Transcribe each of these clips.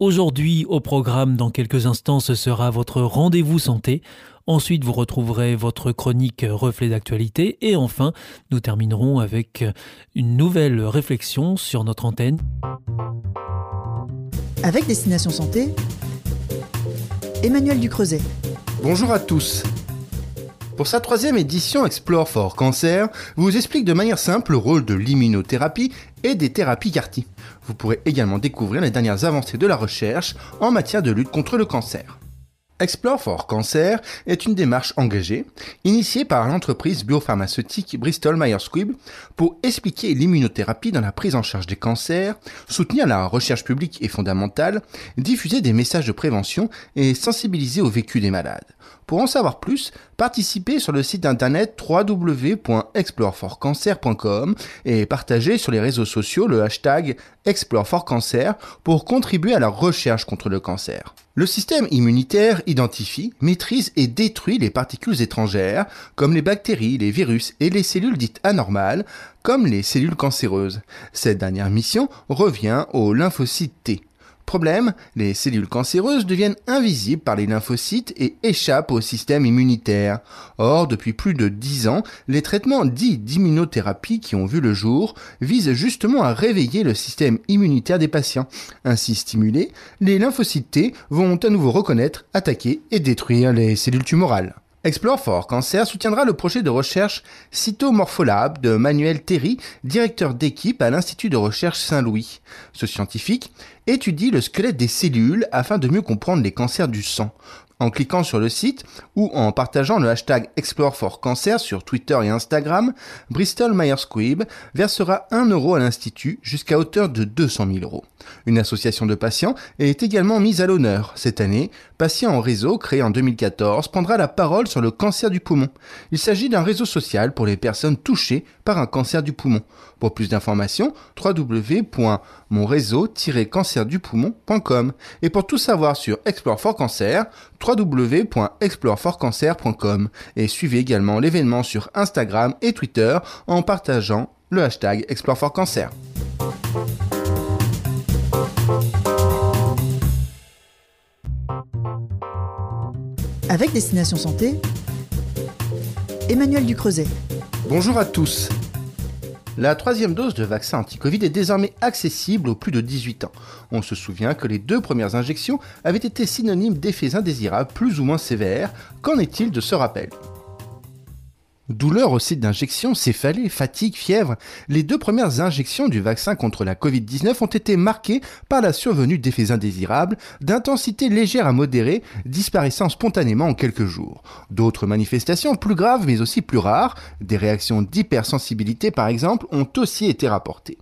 Aujourd'hui, au programme, dans quelques instants, ce sera votre rendez-vous santé. Ensuite, vous retrouverez votre chronique reflet d'actualité. Et enfin, nous terminerons avec une nouvelle réflexion sur notre antenne. Avec Destination Santé, Emmanuel Ducreuset. Bonjour à tous. Pour sa troisième édition Explore for Cancer, vous explique de manière simple le rôle de l'immunothérapie et des thérapies CAR Vous pourrez également découvrir les dernières avancées de la recherche en matière de lutte contre le cancer. Explore for Cancer est une démarche engagée, initiée par l'entreprise biopharmaceutique Bristol Myers Squibb pour expliquer l'immunothérapie dans la prise en charge des cancers, soutenir la recherche publique et fondamentale, diffuser des messages de prévention et sensibiliser au vécu des malades. Pour en savoir plus, participez sur le site internet www.exploreforcancer.com et partagez sur les réseaux sociaux le hashtag ExploreForCancer pour contribuer à la recherche contre le cancer. Le système immunitaire identifie, maîtrise et détruit les particules étrangères, comme les bactéries, les virus et les cellules dites anormales, comme les cellules cancéreuses. Cette dernière mission revient aux lymphocytes T. Problème, les cellules cancéreuses deviennent invisibles par les lymphocytes et échappent au système immunitaire. Or, depuis plus de 10 ans, les traitements dits d'immunothérapie qui ont vu le jour visent justement à réveiller le système immunitaire des patients. Ainsi stimulés, les lymphocytes T vont à nouveau reconnaître, attaquer et détruire les cellules tumorales. Explore for Cancer soutiendra le projet de recherche Cytomorpholab de Manuel Terry, directeur d'équipe à l'Institut de recherche Saint-Louis. Ce scientifique étudie le squelette des cellules afin de mieux comprendre les cancers du sang en cliquant sur le site ou en partageant le hashtag Explore for Cancer sur Twitter et Instagram, Bristol Myers Squibb versera 1 euro à l'Institut jusqu'à hauteur de 200 000 euros. Une association de patients est également mise à l'honneur. Cette année, Patients en réseau, créé en 2014, prendra la parole sur le cancer du poumon. Il s'agit d'un réseau social pour les personnes touchées par un cancer du poumon. Pour plus d'informations, www.monréseau-cancerdupoumon.com. Et pour tout savoir sur Explore for Cancer, www.exploreforcancer.com. Et suivez également l'événement sur Instagram et Twitter en partageant le hashtag Explore for Cancer. Avec Destination Santé, Emmanuel Ducreuset. Bonjour à tous. La troisième dose de vaccin anti-Covid est désormais accessible aux plus de 18 ans. On se souvient que les deux premières injections avaient été synonymes d'effets indésirables plus ou moins sévères. Qu'en est-il de ce rappel? Douleur au site d'injection, céphalée, fatigue, fièvre, les deux premières injections du vaccin contre la Covid-19 ont été marquées par la survenue d'effets indésirables d'intensité légère à modérée, disparaissant spontanément en quelques jours. D'autres manifestations plus graves mais aussi plus rares, des réactions d'hypersensibilité par exemple, ont aussi été rapportées.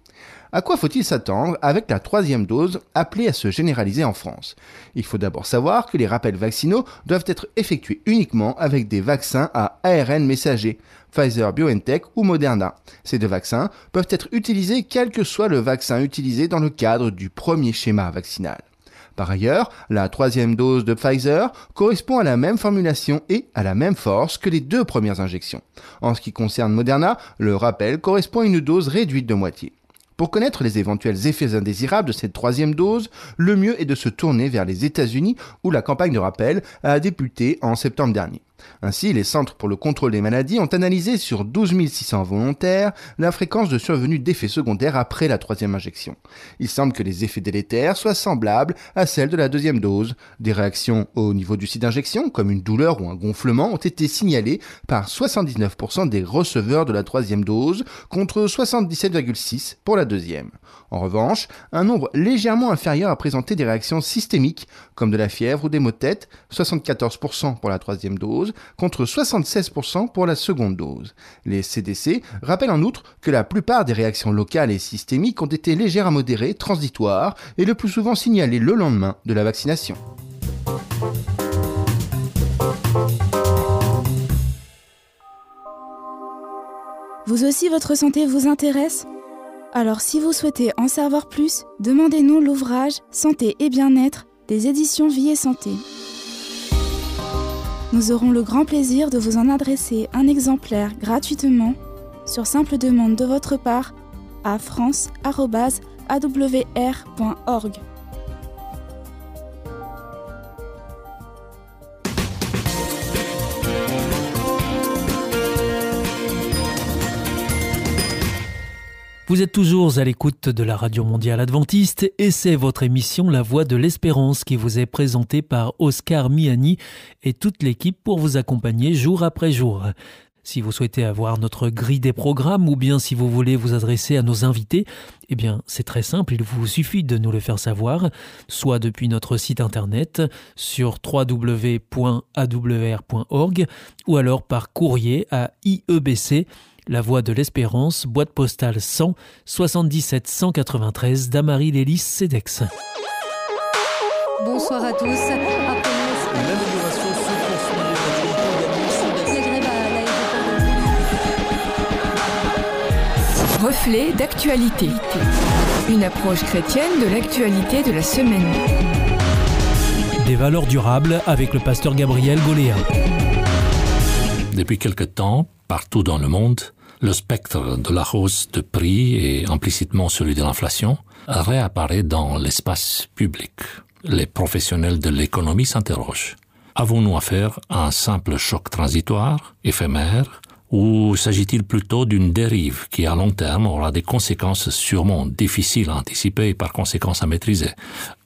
À quoi faut-il s'attendre avec la troisième dose appelée à se généraliser en France? Il faut d'abord savoir que les rappels vaccinaux doivent être effectués uniquement avec des vaccins à ARN messager, Pfizer BioNTech ou Moderna. Ces deux vaccins peuvent être utilisés quel que soit le vaccin utilisé dans le cadre du premier schéma vaccinal. Par ailleurs, la troisième dose de Pfizer correspond à la même formulation et à la même force que les deux premières injections. En ce qui concerne Moderna, le rappel correspond à une dose réduite de moitié. Pour connaître les éventuels effets indésirables de cette troisième dose, le mieux est de se tourner vers les États-Unis où la campagne de rappel a débuté en septembre dernier. Ainsi, les Centres pour le contrôle des maladies ont analysé sur 12 600 volontaires la fréquence de survenue d'effets secondaires après la troisième injection. Il semble que les effets délétères soient semblables à celles de la deuxième dose. Des réactions au niveau du site d'injection, comme une douleur ou un gonflement, ont été signalées par 79% des receveurs de la troisième dose contre 77,6% pour la deuxième. En revanche, un nombre légèrement inférieur a présenté des réactions systémiques, comme de la fièvre ou des maux de tête, 74% pour la troisième dose, contre 76% pour la seconde dose. Les CDC rappellent en outre que la plupart des réactions locales et systémiques ont été légères à modérées, transitoires et le plus souvent signalées le lendemain de la vaccination. Vous aussi, votre santé vous intéresse? Alors si vous souhaitez en savoir plus, demandez-nous l'ouvrage Santé et bien-être des éditions Vie et Santé. Nous aurons le grand plaisir de vous en adresser un exemplaire gratuitement sur simple demande de votre part à france.awr.org. Vous êtes toujours à l'écoute de la Radio Mondiale Adventiste et c'est votre émission La Voix de l'Espérance qui vous est présentée par Oscar Miani et toute l'équipe pour vous accompagner jour après jour. Si vous souhaitez avoir notre grille des programmes ou bien si vous voulez vous adresser à nos invités, eh bien c'est très simple, il vous suffit de nous le faire savoir, soit depuis notre site internet sur www.awr.org ou alors par courrier à IEBC la Voix de l'Espérance, boîte postale 100 77 193 Damary Lélis Cedex. Bonsoir à tous. Reflet d'actualité. Une approche chrétienne de l'actualité de la semaine. Des valeurs durables avec le pasteur Gabriel Goléa. Depuis quelque temps, partout dans le monde, le spectre de la hausse de prix et implicitement celui de l'inflation réapparaît dans l'espace public. Les professionnels de l'économie s'interrogent. Avons-nous affaire à un simple choc transitoire, éphémère, ou s'agit-il plutôt d'une dérive qui à long terme aura des conséquences sûrement difficiles à anticiper et par conséquence à maîtriser?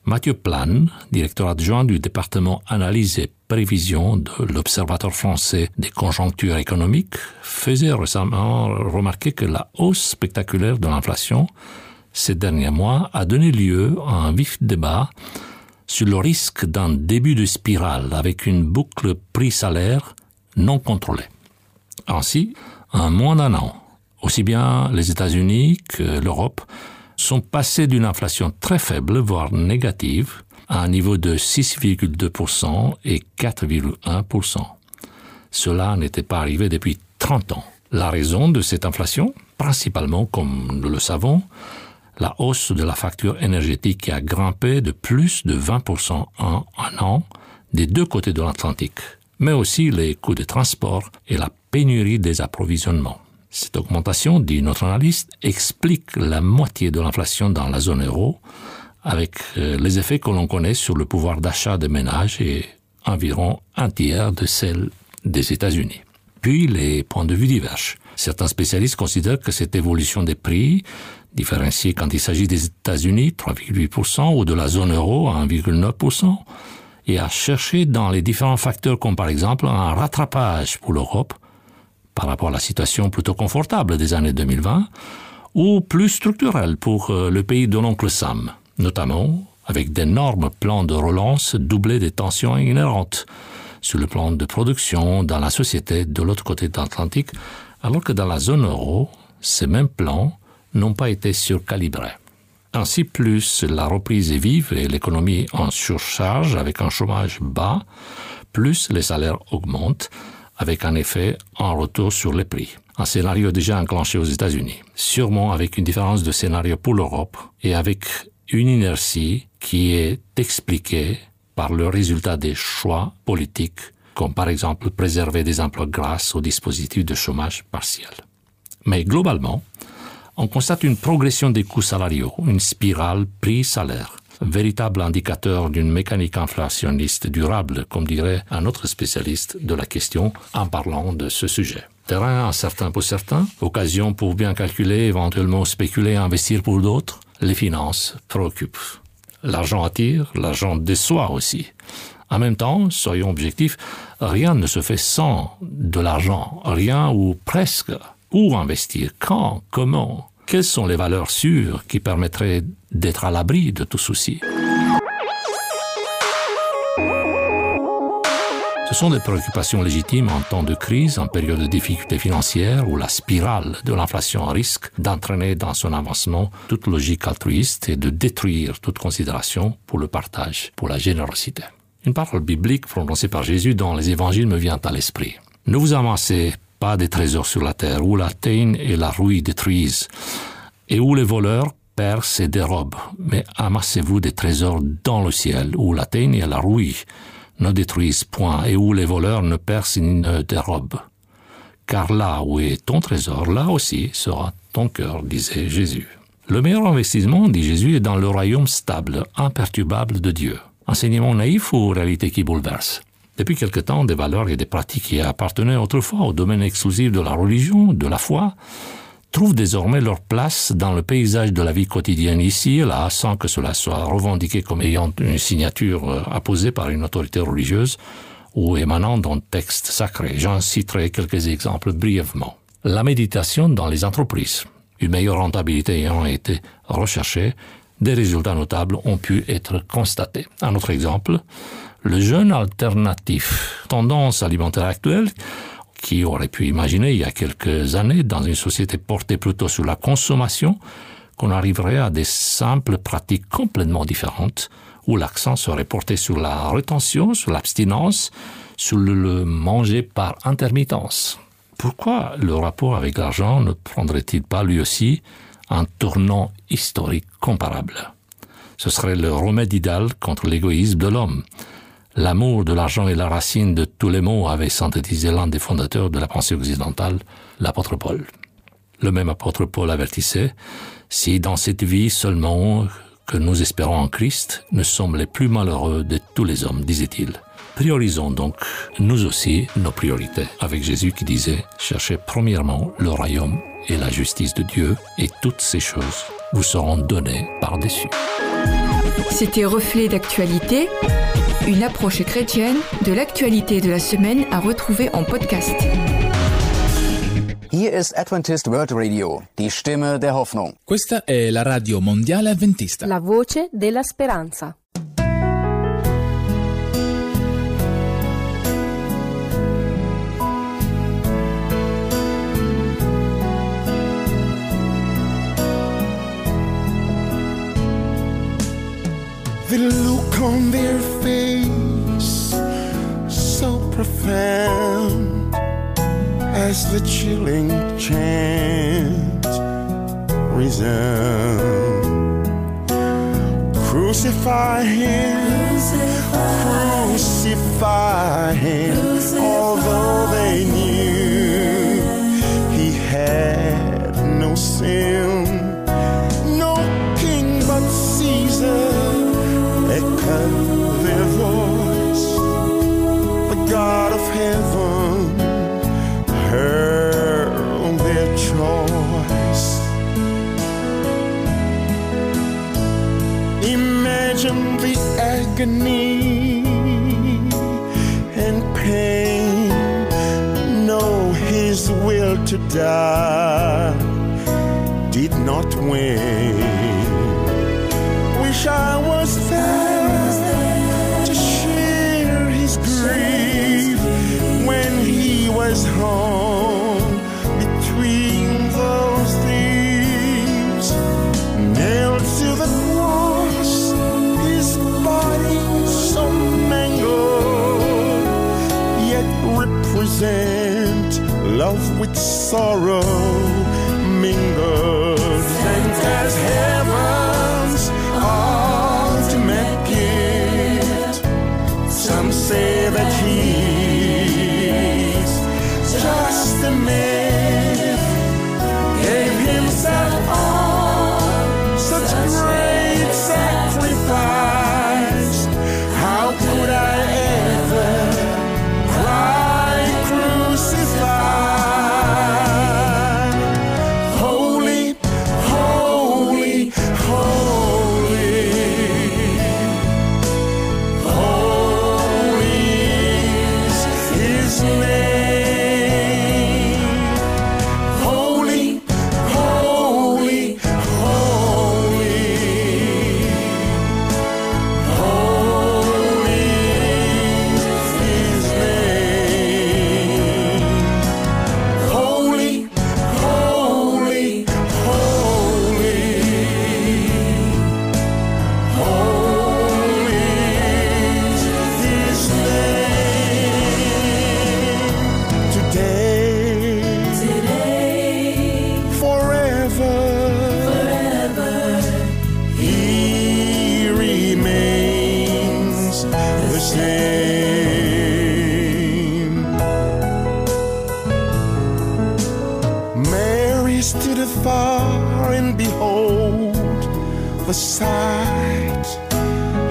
Mathieu Plan, directeur adjoint du département analyse et prévision de l'Observatoire français des conjonctures économiques, faisait récemment remarquer que la hausse spectaculaire de l'inflation ces derniers mois a donné lieu à un vif débat sur le risque d'un début de spirale avec une boucle prix-salaire non contrôlée. Ainsi, en moins d'un an, aussi bien les États-Unis que l'Europe sont passés d'une inflation très faible, voire négative, à un niveau de 6,2% et 4,1%. Cela n'était pas arrivé depuis 30 ans. La raison de cette inflation, principalement, comme nous le savons, la hausse de la facture énergétique qui a grimpé de plus de 20% en un an des deux côtés de l'Atlantique, mais aussi les coûts de transport et la pénurie des approvisionnements. Cette augmentation, dit notre analyste, explique la moitié de l'inflation dans la zone euro, avec euh, les effets que l'on connaît sur le pouvoir d'achat des ménages et environ un tiers de celle des États-Unis. Puis les points de vue divergent. Certains spécialistes considèrent que cette évolution des prix, différenciée quand il s'agit des États-Unis, 3,8%, ou de la zone euro, 1,9%, et à chercher dans les différents facteurs comme par exemple un rattrapage pour l'Europe, par rapport à la situation plutôt confortable des années 2020, ou plus structurelle pour euh, le pays de l'oncle Sam, notamment avec d'énormes plans de relance doublés des tensions inhérentes sur le plan de production dans la société de l'autre côté de l'Atlantique, alors que dans la zone euro, ces mêmes plans n'ont pas été surcalibrés. Ainsi, plus la reprise est vive et l'économie en surcharge avec un chômage bas, plus les salaires augmentent, avec un effet en retour sur les prix. Un scénario déjà enclenché aux États-Unis, sûrement avec une différence de scénario pour l'Europe et avec une inertie qui est expliquée par le résultat des choix politiques, comme par exemple préserver des emplois grâce au dispositif de chômage partiel. Mais globalement, on constate une progression des coûts salariaux, une spirale prix-salaire, véritable indicateur d'une mécanique inflationniste durable, comme dirait un autre spécialiste de la question en parlant de ce sujet. Terrain incertain pour certains, occasion pour bien calculer, éventuellement spéculer, investir pour d'autres, les finances préoccupent. L'argent attire, l'argent déçoit aussi. En même temps, soyons objectifs, rien ne se fait sans de l'argent, rien ou presque. Où investir Quand Comment? Quelles sont les valeurs sûres qui permettraient d'être à l'abri de tout souci? Ce sont des préoccupations légitimes en temps de crise, en période de difficultés financières, où la spirale de l'inflation risque d'entraîner dans son avancement toute logique altruiste et de détruire toute considération pour le partage, pour la générosité. Une parole biblique prononcée par Jésus dans les évangiles me vient à l'esprit. Ne vous amassez pas des trésors sur la terre, où la teigne et la rouille détruisent, et où les voleurs percent et dérobent, mais amassez-vous des trésors dans le ciel, où la teigne et la rouille ne détruisent point, et où les voleurs ne percent ni ne dérobent. Car là où est ton trésor, là aussi sera ton cœur, disait Jésus. Le meilleur investissement, dit Jésus, est dans le royaume stable, imperturbable de Dieu. Enseignement naïf ou réalité qui bouleverse? Depuis quelque temps, des valeurs et des pratiques qui appartenaient autrefois au domaine exclusif de la religion, de la foi, trouvent désormais leur place dans le paysage de la vie quotidienne ici et là, sans que cela soit revendiqué comme ayant une signature euh, apposée par une autorité religieuse ou émanant d'un texte sacré. J'en citerai quelques exemples brièvement. La méditation dans les entreprises. Une meilleure rentabilité ayant été recherchée, des résultats notables ont pu être constatés. Un autre exemple, le jeûne alternatif. Tendance alimentaire actuelle qui aurait pu imaginer il y a quelques années, dans une société portée plutôt sur la consommation, qu'on arriverait à des simples pratiques complètement différentes, où l'accent serait porté sur la rétention, sur l'abstinence, sur le manger par intermittence. Pourquoi le rapport avec l'argent ne prendrait-il pas lui aussi un tournant historique comparable? Ce serait le remède idéal contre l'égoïsme de l'homme. L'amour de l'argent est la racine de tous les maux, avait synthétisé l'un des fondateurs de la pensée occidentale, l'apôtre Paul. Le même apôtre Paul avertissait, si dans cette vie seulement que nous espérons en Christ, nous sommes les plus malheureux de tous les hommes, disait-il. Priorisons donc, nous aussi, nos priorités, avec Jésus qui disait, cherchez premièrement le royaume et la justice de Dieu, et toutes ces choses vous seront données par-dessus. C'était Reflet d'actualité, une approche chrétienne de l'actualité de la semaine à retrouver en podcast. Hier ist Adventist World Radio, die Stimme der Hoffnung. Questa è la radio mondiale avventista. La voce della speranza. On their face, so profound as the chilling chant resound. Crucify him, crucify him, although they knew he had no sin, agony and pain. Know his will to die did not win sorrow mingled. Afar and behold the sight.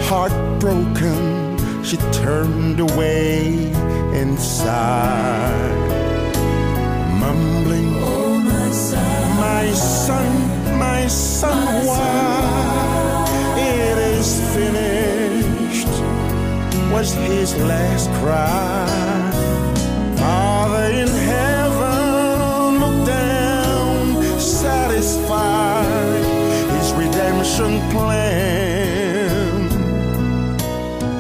Heartbroken, she turned away and sighed, mumbling, Oh, my son, my son, my son, why it is finished was his last cry. Father in heaven, redemption plan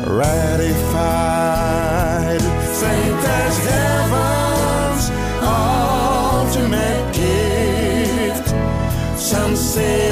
ratified. Saint as heaven's ultimate gift. Some say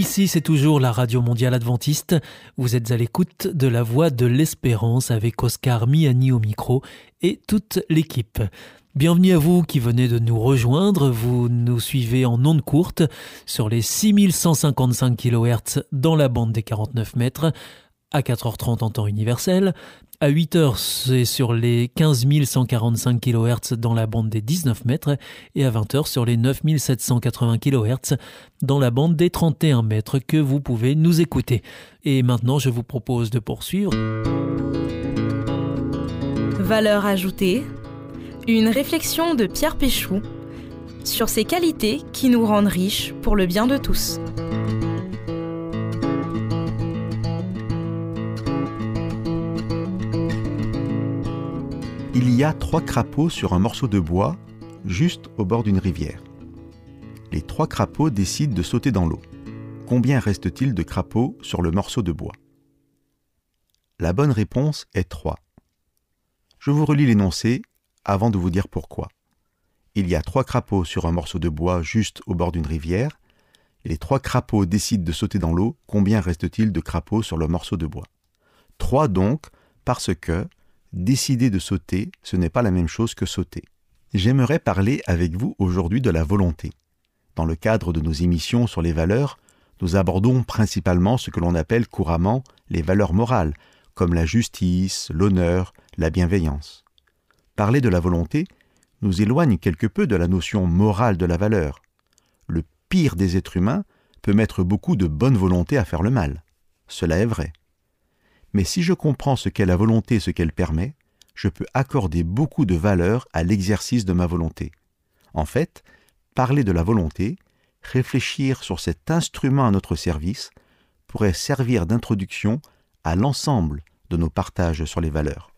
Ici, c'est toujours la Radio Mondiale Adventiste. Vous êtes à l'écoute de la Voix de l'Espérance avec Oscar Miani au micro et toute l'équipe. Bienvenue à vous qui venez de nous rejoindre. Vous nous suivez en ondes courtes sur les 6155 kHz dans la bande des 49 mètres, à 4h30 en temps universel. À 8h, c'est sur les 15 145 kHz dans la bande des 19 mètres et à 20h sur les 9 780 kHz dans la bande des 31 mètres que vous pouvez nous écouter. Et maintenant, je vous propose de poursuivre. Valeur ajoutée, une réflexion de Pierre Péchou sur ces qualités qui nous rendent riches pour le bien de tous. Il y a trois crapauds sur un morceau de bois, juste au bord d'une rivière. Les trois crapauds décident de sauter dans l'eau. Combien reste-t-il de crapauds sur le morceau de bois? La bonne réponse est 3. Je vous relis l'énoncé avant de vous dire pourquoi. Il y a trois crapauds sur un morceau de bois juste au bord d'une rivière. Les trois crapauds décident de sauter dans l'eau. Combien reste-t-il de crapauds sur le morceau de bois? 3 donc, parce que décider de sauter, ce n'est pas la même chose que sauter. J'aimerais parler avec vous aujourd'hui de la volonté. Dans le cadre de nos émissions sur les valeurs, nous abordons principalement ce que l'on appelle couramment les valeurs morales, comme la justice, l'honneur, la bienveillance. Parler de la volonté nous éloigne quelque peu de la notion morale de la valeur. Le pire des êtres humains peut mettre beaucoup de bonne volonté à faire le mal. Cela est vrai. Mais si je comprends ce qu'est la volonté et ce qu'elle permet, je peux accorder beaucoup de valeur à l'exercice de ma volonté. En fait, parler de la volonté, réfléchir sur cet instrument à notre service, pourrait servir d'introduction à l'ensemble de nos partages sur les valeurs.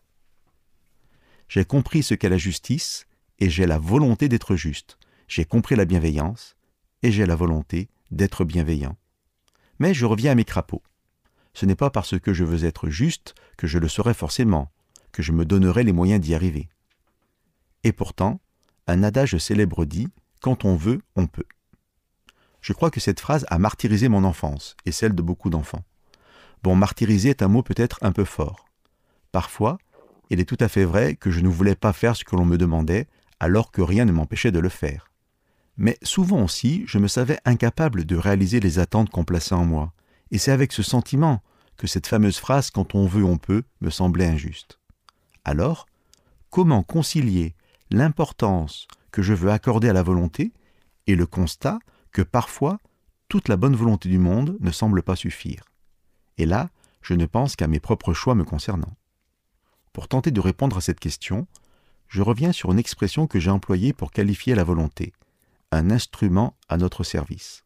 J'ai compris ce qu'est la justice et j'ai la volonté d'être juste. J'ai compris la bienveillance et j'ai la volonté d'être bienveillant. Mais je reviens à mes crapauds. Ce n'est pas parce que je veux être juste que je le serai forcément, que je me donnerai les moyens d'y arriver. Et pourtant, un adage célèbre dit Quand on veut, on peut. Je crois que cette phrase a martyrisé mon enfance et celle de beaucoup d'enfants. Bon, martyriser est un mot peut-être un peu fort. Parfois, il est tout à fait vrai que je ne voulais pas faire ce que l'on me demandait, alors que rien ne m'empêchait de le faire. Mais souvent aussi, je me savais incapable de réaliser les attentes qu'on plaçait en moi, et c'est avec ce sentiment que cette fameuse phrase quand on veut on peut me semblait injuste. Alors, comment concilier l'importance que je veux accorder à la volonté et le constat que parfois toute la bonne volonté du monde ne semble pas suffire? Et là, je ne pense qu'à mes propres choix me concernant. Pour tenter de répondre à cette question, je reviens sur une expression que j'ai employée pour qualifier la volonté, un instrument à notre service.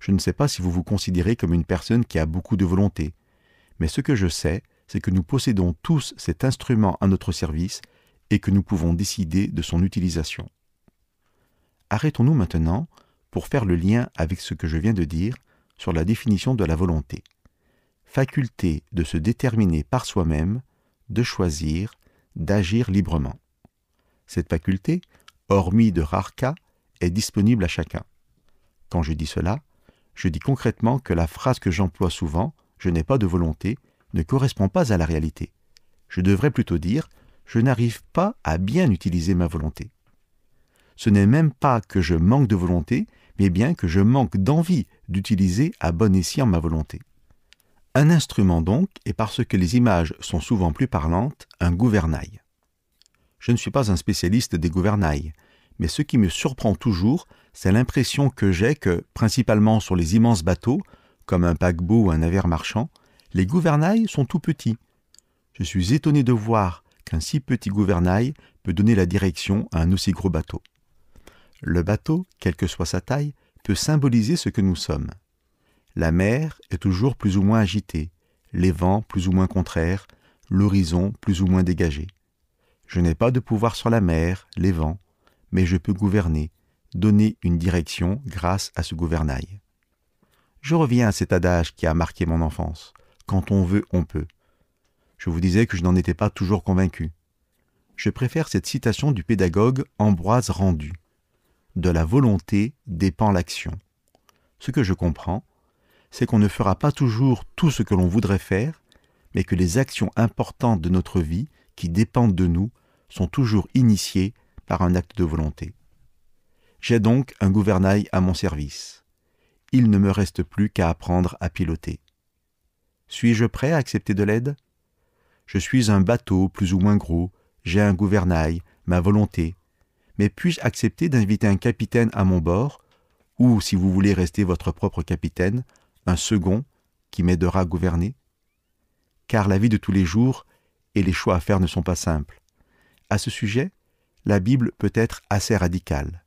Je ne sais pas si vous vous considérez comme une personne qui a beaucoup de volonté, mais ce que je sais, c'est que nous possédons tous cet instrument à notre service et que nous pouvons décider de son utilisation. Arrêtons-nous maintenant pour faire le lien avec ce que je viens de dire sur la définition de la volonté. Faculté de se déterminer par soi-même, de choisir, d'agir librement. Cette faculté, hormis de rares cas, est disponible à chacun. Quand je dis cela, je dis concrètement que la phrase que j'emploie souvent, je n'ai pas de volonté, ne correspond pas à la réalité. Je devrais plutôt dire, je n'arrive pas à bien utiliser ma volonté. Ce n'est même pas que je manque de volonté, mais bien que je manque d'envie d'utiliser à bon escient ma volonté. Un instrument donc, et parce que les images sont souvent plus parlantes, un gouvernail. Je ne suis pas un spécialiste des gouvernails, mais ce qui me surprend toujours, c'est l'impression que j'ai que, principalement sur les immenses bateaux, comme un paquebot ou un navire marchand, les gouvernails sont tout petits. Je suis étonné de voir qu'un si petit gouvernail peut donner la direction à un aussi gros bateau. Le bateau, quelle que soit sa taille, peut symboliser ce que nous sommes. La mer est toujours plus ou moins agitée, les vents plus ou moins contraires, l'horizon plus ou moins dégagé. Je n'ai pas de pouvoir sur la mer, les vents, mais je peux gouverner, donner une direction grâce à ce gouvernail. Je reviens à cet adage qui a marqué mon enfance. Quand on veut, on peut. Je vous disais que je n'en étais pas toujours convaincu. Je préfère cette citation du pédagogue Ambroise Rendu. De la volonté dépend l'action. Ce que je comprends, c'est qu'on ne fera pas toujours tout ce que l'on voudrait faire, mais que les actions importantes de notre vie, qui dépendent de nous, sont toujours initiées par un acte de volonté. J'ai donc un gouvernail à mon service. Il ne me reste plus qu'à apprendre à piloter. Suis-je prêt à accepter de l'aide? Je suis un bateau plus ou moins gros, j'ai un gouvernail, ma volonté. Mais puis-je accepter d'inviter un capitaine à mon bord, ou, si vous voulez rester votre propre capitaine, un second qui m'aidera à gouverner? Car la vie de tous les jours et les choix à faire ne sont pas simples. À ce sujet, la Bible peut être assez radicale.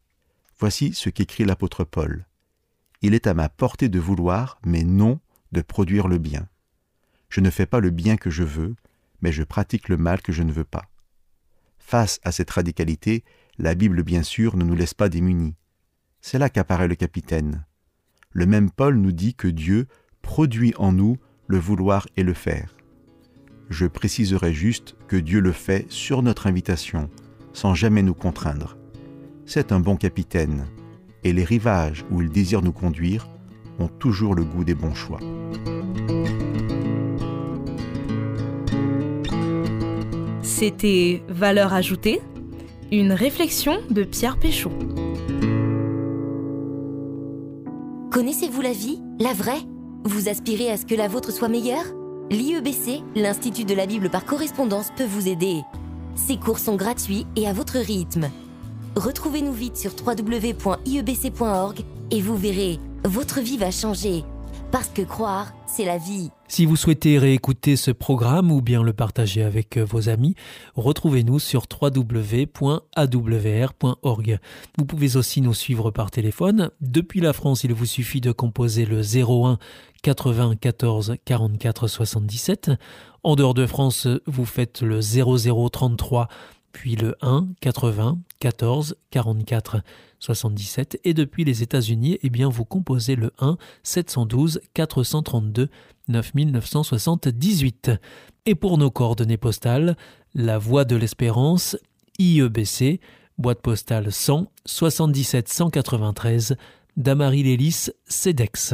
Voici ce qu'écrit l'apôtre Paul. Il est à ma portée de vouloir, mais non de produire le bien. Je ne fais pas le bien que je veux, mais je pratique le mal que je ne veux pas. Face à cette radicalité, la Bible bien sûr ne nous laisse pas démunis. C'est là qu'apparaît le capitaine. Le même Paul nous dit que Dieu produit en nous le vouloir et le faire. Je préciserai juste que Dieu le fait sur notre invitation, sans jamais nous contraindre. C'est un bon capitaine, et les rivages où il désire nous conduire ont toujours le goût des bons choix. C'était Valeur ajoutée, une réflexion de Pierre Péchaud. Connaissez-vous la vie, la vraie? Vous aspirez à ce que la vôtre soit meilleure? L'IEBC, l'Institut de la Bible par correspondance, peut vous aider. Ces cours sont gratuits et à votre rythme. Retrouvez-nous vite sur www.iebc.org et vous verrez, votre vie va changer. Parce que croire, c'est la vie. Si vous souhaitez réécouter ce programme ou bien le partager avec vos amis, retrouvez-nous sur www.awr.org. Vous pouvez aussi nous suivre par téléphone. Depuis la France, il vous suffit de composer le 01 80 14 44 77. En dehors de France, vous faites le 0033 puis le 1 80 14 44 77 et depuis les États-Unis, eh bien vous composez le 1 712 432 9978. Et pour nos coordonnées postales, la Voie de l'Espérance, IEBC, boîte postale 100 77 193, Damary Lélis, CEDEX.